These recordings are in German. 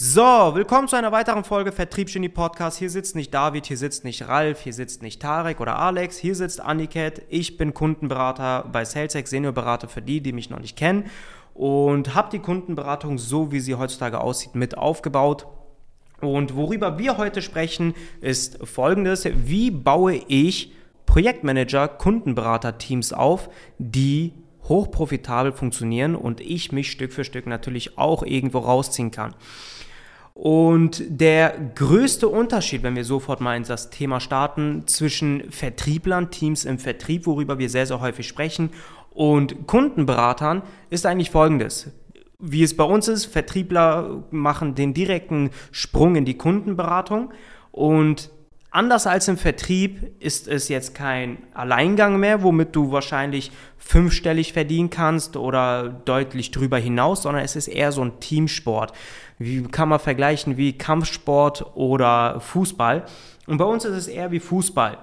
So, willkommen zu einer weiteren Folge Vertriebsgenie Podcast. Hier sitzt nicht David, hier sitzt nicht Ralf, hier sitzt nicht Tarek oder Alex, hier sitzt Aniket. Ich bin Kundenberater bei SalesX, Seniorberater für die, die mich noch nicht kennen und habe die Kundenberatung so, wie sie heutzutage aussieht, mit aufgebaut. Und worüber wir heute sprechen, ist folgendes. Wie baue ich Projektmanager, Kundenberater-Teams auf, die hochprofitabel funktionieren und ich mich Stück für Stück natürlich auch irgendwo rausziehen kann. Und der größte Unterschied, wenn wir sofort mal in das Thema starten, zwischen Vertrieblern, Teams im Vertrieb, worüber wir sehr, sehr häufig sprechen, und Kundenberatern, ist eigentlich folgendes. Wie es bei uns ist, Vertriebler machen den direkten Sprung in die Kundenberatung und Anders als im Vertrieb ist es jetzt kein Alleingang mehr, womit du wahrscheinlich fünfstellig verdienen kannst oder deutlich drüber hinaus, sondern es ist eher so ein Teamsport. Wie kann man vergleichen wie Kampfsport oder Fußball? Und bei uns ist es eher wie Fußball.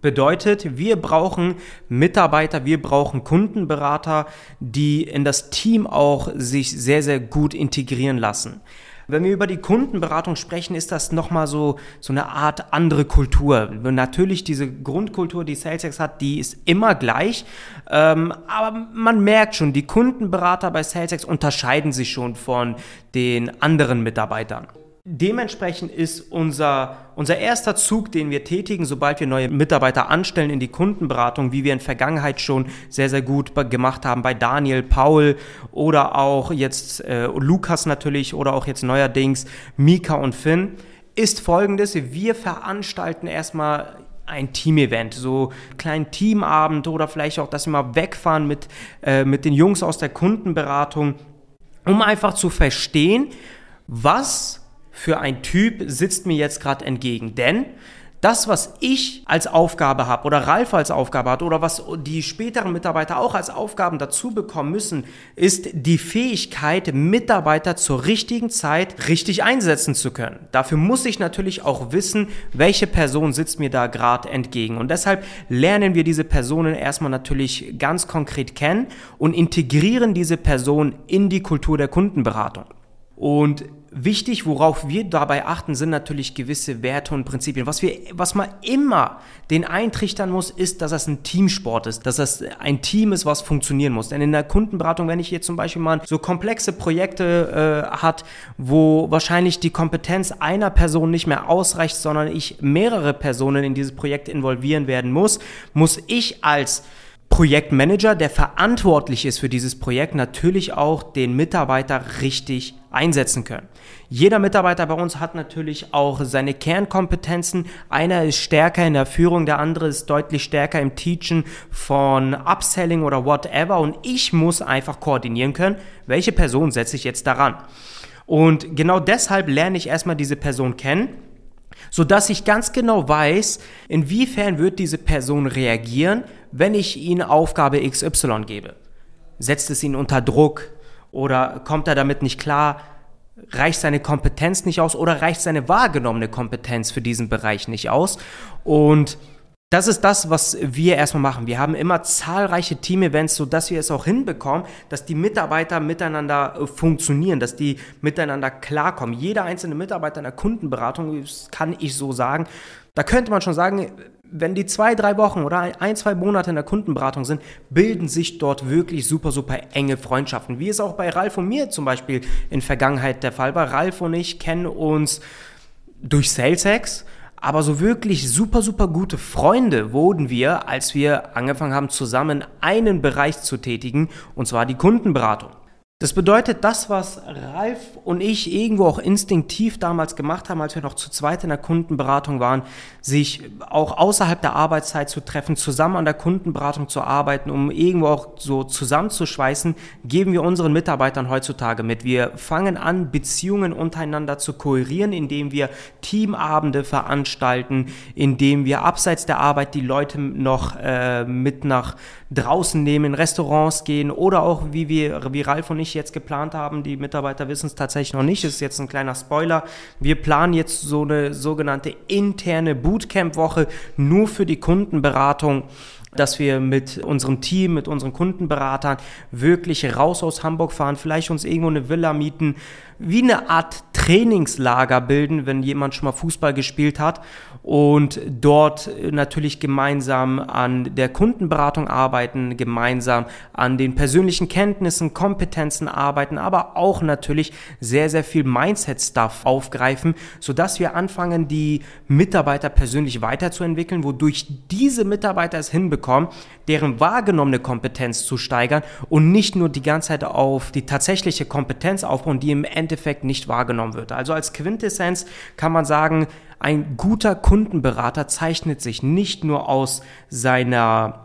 Bedeutet, wir brauchen Mitarbeiter, wir brauchen Kundenberater, die in das Team auch sich sehr, sehr gut integrieren lassen. Wenn wir über die Kundenberatung sprechen, ist das nochmal so, so eine Art andere Kultur. Natürlich diese Grundkultur, die SalesX hat, die ist immer gleich. Ähm, aber man merkt schon, die Kundenberater bei SalesX unterscheiden sich schon von den anderen Mitarbeitern. Dementsprechend ist unser, unser erster Zug, den wir tätigen, sobald wir neue Mitarbeiter anstellen in die Kundenberatung, wie wir in Vergangenheit schon sehr, sehr gut gemacht haben bei Daniel, Paul oder auch jetzt äh, Lukas natürlich oder auch jetzt neuerdings Mika und Finn, ist folgendes. Wir veranstalten erstmal ein Team-Event, so einen kleinen Teamabend oder vielleicht auch, dass wir mal wegfahren mit, äh, mit den Jungs aus der Kundenberatung, um einfach zu verstehen, was für ein Typ sitzt mir jetzt gerade entgegen. Denn das, was ich als Aufgabe habe oder Ralf als Aufgabe hat oder was die späteren Mitarbeiter auch als Aufgaben dazu bekommen müssen, ist die Fähigkeit, Mitarbeiter zur richtigen Zeit richtig einsetzen zu können. Dafür muss ich natürlich auch wissen, welche Person sitzt mir da gerade entgegen. Und deshalb lernen wir diese Personen erstmal natürlich ganz konkret kennen und integrieren diese Person in die Kultur der Kundenberatung. Und Wichtig, worauf wir dabei achten, sind natürlich gewisse Werte und Prinzipien. Was, wir, was man immer den eintrichtern muss, ist, dass das ein Teamsport ist, dass das ein Team ist, was funktionieren muss. Denn in der Kundenberatung, wenn ich jetzt zum Beispiel mal so komplexe Projekte äh, hat, wo wahrscheinlich die Kompetenz einer Person nicht mehr ausreicht, sondern ich mehrere Personen in dieses Projekt involvieren werden muss, muss ich als Projektmanager, der verantwortlich ist für dieses Projekt, natürlich auch den Mitarbeiter richtig einsetzen können. Jeder Mitarbeiter bei uns hat natürlich auch seine Kernkompetenzen. Einer ist stärker in der Führung, der andere ist deutlich stärker im Teachen von Upselling oder whatever. Und ich muss einfach koordinieren können, welche Person setze ich jetzt daran. Und genau deshalb lerne ich erstmal diese Person kennen so dass ich ganz genau weiß, inwiefern wird diese Person reagieren, wenn ich ihnen Aufgabe XY gebe. Setzt es ihn unter Druck oder kommt er damit nicht klar? Reicht seine Kompetenz nicht aus oder reicht seine wahrgenommene Kompetenz für diesen Bereich nicht aus? Und das ist das, was wir erstmal machen. Wir haben immer zahlreiche Team-Events, sodass wir es auch hinbekommen, dass die Mitarbeiter miteinander äh, funktionieren, dass die miteinander klarkommen. Jeder einzelne Mitarbeiter in der Kundenberatung, das kann ich so sagen, da könnte man schon sagen, wenn die zwei, drei Wochen oder ein, zwei Monate in der Kundenberatung sind, bilden sich dort wirklich super, super enge Freundschaften. Wie es auch bei Ralf und mir zum Beispiel in Vergangenheit der Fall war. Ralf und ich kennen uns durch SalesX aber so wirklich super, super gute Freunde wurden wir, als wir angefangen haben, zusammen einen Bereich zu tätigen, und zwar die Kundenberatung. Das bedeutet, das, was Ralf und ich irgendwo auch instinktiv damals gemacht haben, als wir noch zu zweit in der Kundenberatung waren, sich auch außerhalb der Arbeitszeit zu treffen, zusammen an der Kundenberatung zu arbeiten, um irgendwo auch so zusammenzuschweißen, geben wir unseren Mitarbeitern heutzutage mit. Wir fangen an, Beziehungen untereinander zu koherieren, indem wir Teamabende veranstalten, indem wir abseits der Arbeit die Leute noch äh, mit nach draußen nehmen, in Restaurants gehen oder auch, wie wir, wie Ralf und ich jetzt geplant haben, die Mitarbeiter wissen es tatsächlich noch nicht, ist jetzt ein kleiner Spoiler. Wir planen jetzt so eine sogenannte interne Bootcamp-Woche nur für die Kundenberatung dass wir mit unserem Team, mit unseren Kundenberatern wirklich raus aus Hamburg fahren, vielleicht uns irgendwo eine Villa mieten, wie eine Art Trainingslager bilden, wenn jemand schon mal Fußball gespielt hat und dort natürlich gemeinsam an der Kundenberatung arbeiten, gemeinsam an den persönlichen Kenntnissen, Kompetenzen arbeiten, aber auch natürlich sehr, sehr viel Mindset-Stuff aufgreifen, sodass wir anfangen, die Mitarbeiter persönlich weiterzuentwickeln, wodurch diese Mitarbeiter es hinbekommen, deren wahrgenommene Kompetenz zu steigern und nicht nur die ganze Zeit auf die tatsächliche Kompetenz aufbauen, die im Endeffekt nicht wahrgenommen wird. Also als Quintessenz kann man sagen, ein guter Kundenberater zeichnet sich nicht nur aus seiner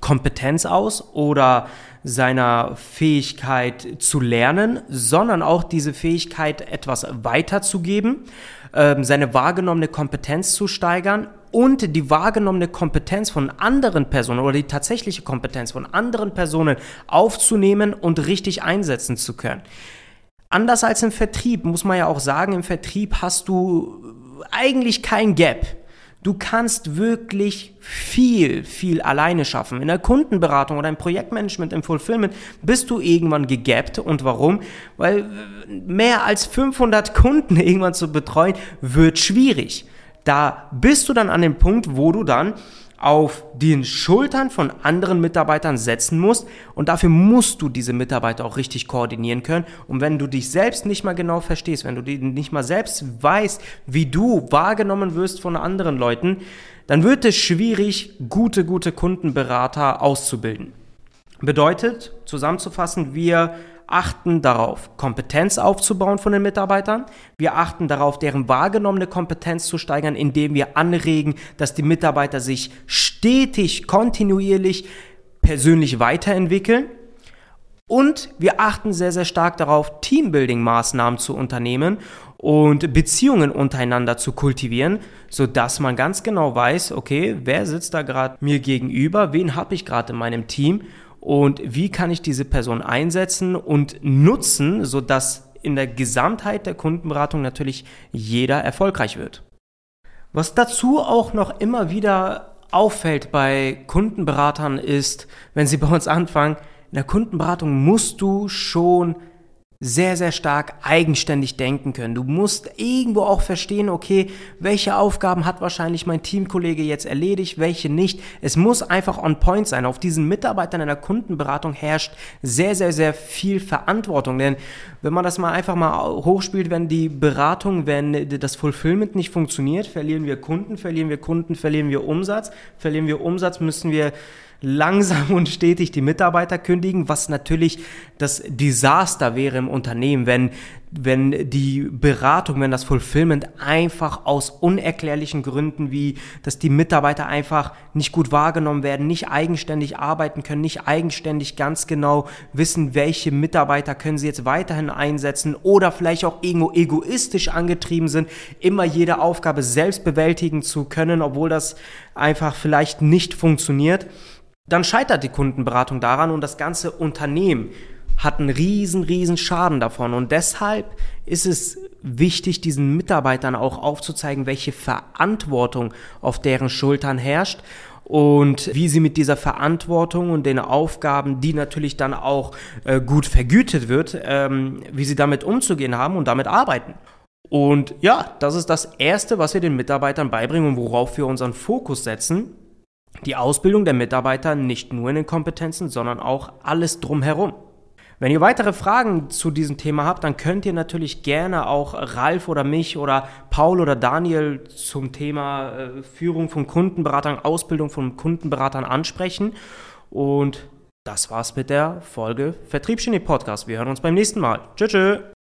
Kompetenz aus oder seiner Fähigkeit zu lernen, sondern auch diese Fähigkeit etwas weiterzugeben, äh, seine wahrgenommene Kompetenz zu steigern und die wahrgenommene Kompetenz von anderen Personen oder die tatsächliche Kompetenz von anderen Personen aufzunehmen und richtig einsetzen zu können. Anders als im Vertrieb muss man ja auch sagen, im Vertrieb hast du eigentlich kein Gap. Du kannst wirklich viel, viel alleine schaffen. In der Kundenberatung oder im Projektmanagement, im Fulfillment bist du irgendwann gegappt. Und warum? Weil mehr als 500 Kunden irgendwann zu betreuen, wird schwierig. Da bist du dann an dem Punkt, wo du dann auf den Schultern von anderen Mitarbeitern setzen musst und dafür musst du diese Mitarbeiter auch richtig koordinieren können. Und wenn du dich selbst nicht mal genau verstehst, wenn du nicht mal selbst weißt, wie du wahrgenommen wirst von anderen Leuten, dann wird es schwierig, gute, gute Kundenberater auszubilden. Bedeutet, zusammenzufassen, wir achten darauf, Kompetenz aufzubauen von den Mitarbeitern. Wir achten darauf, deren wahrgenommene Kompetenz zu steigern, indem wir anregen, dass die Mitarbeiter sich stetig, kontinuierlich persönlich weiterentwickeln. Und wir achten sehr, sehr stark darauf, Teambuilding-Maßnahmen zu unternehmen und Beziehungen untereinander zu kultivieren, sodass man ganz genau weiß, okay, wer sitzt da gerade mir gegenüber, wen habe ich gerade in meinem Team und wie kann ich diese Person einsetzen und nutzen, sodass in der Gesamtheit der Kundenberatung natürlich jeder erfolgreich wird. Was dazu auch noch immer wieder auffällt bei Kundenberatern ist, wenn sie bei uns anfangen, in der Kundenberatung musst du schon sehr, sehr stark eigenständig denken können. Du musst irgendwo auch verstehen, okay, welche Aufgaben hat wahrscheinlich mein Teamkollege jetzt erledigt, welche nicht. Es muss einfach on point sein. Auf diesen Mitarbeitern in der Kundenberatung herrscht sehr, sehr, sehr viel Verantwortung. Denn wenn man das mal einfach mal hochspielt, wenn die Beratung, wenn das Fulfillment nicht funktioniert, verlieren wir Kunden, verlieren wir Kunden, verlieren wir Umsatz, verlieren wir Umsatz, müssen wir langsam und stetig die Mitarbeiter kündigen, was natürlich das Desaster wäre im Unternehmen, wenn, wenn die Beratung, wenn das Fulfillment einfach aus unerklärlichen Gründen, wie dass die Mitarbeiter einfach nicht gut wahrgenommen werden, nicht eigenständig arbeiten können, nicht eigenständig ganz genau wissen, welche Mitarbeiter können sie jetzt weiterhin einsetzen oder vielleicht auch irgendwo egoistisch angetrieben sind, immer jede Aufgabe selbst bewältigen zu können, obwohl das einfach vielleicht nicht funktioniert dann scheitert die Kundenberatung daran und das ganze Unternehmen hat einen riesen, riesen Schaden davon. Und deshalb ist es wichtig, diesen Mitarbeitern auch aufzuzeigen, welche Verantwortung auf deren Schultern herrscht und wie sie mit dieser Verantwortung und den Aufgaben, die natürlich dann auch äh, gut vergütet wird, ähm, wie sie damit umzugehen haben und damit arbeiten. Und ja, das ist das Erste, was wir den Mitarbeitern beibringen und worauf wir unseren Fokus setzen die Ausbildung der Mitarbeiter nicht nur in den Kompetenzen, sondern auch alles drumherum. Wenn ihr weitere Fragen zu diesem Thema habt, dann könnt ihr natürlich gerne auch Ralf oder mich oder Paul oder Daniel zum Thema äh, Führung von Kundenberatern, Ausbildung von Kundenberatern ansprechen. Und das war's mit der Folge Vertriebsgenie Podcast. Wir hören uns beim nächsten Mal. Tschüss. tschüss.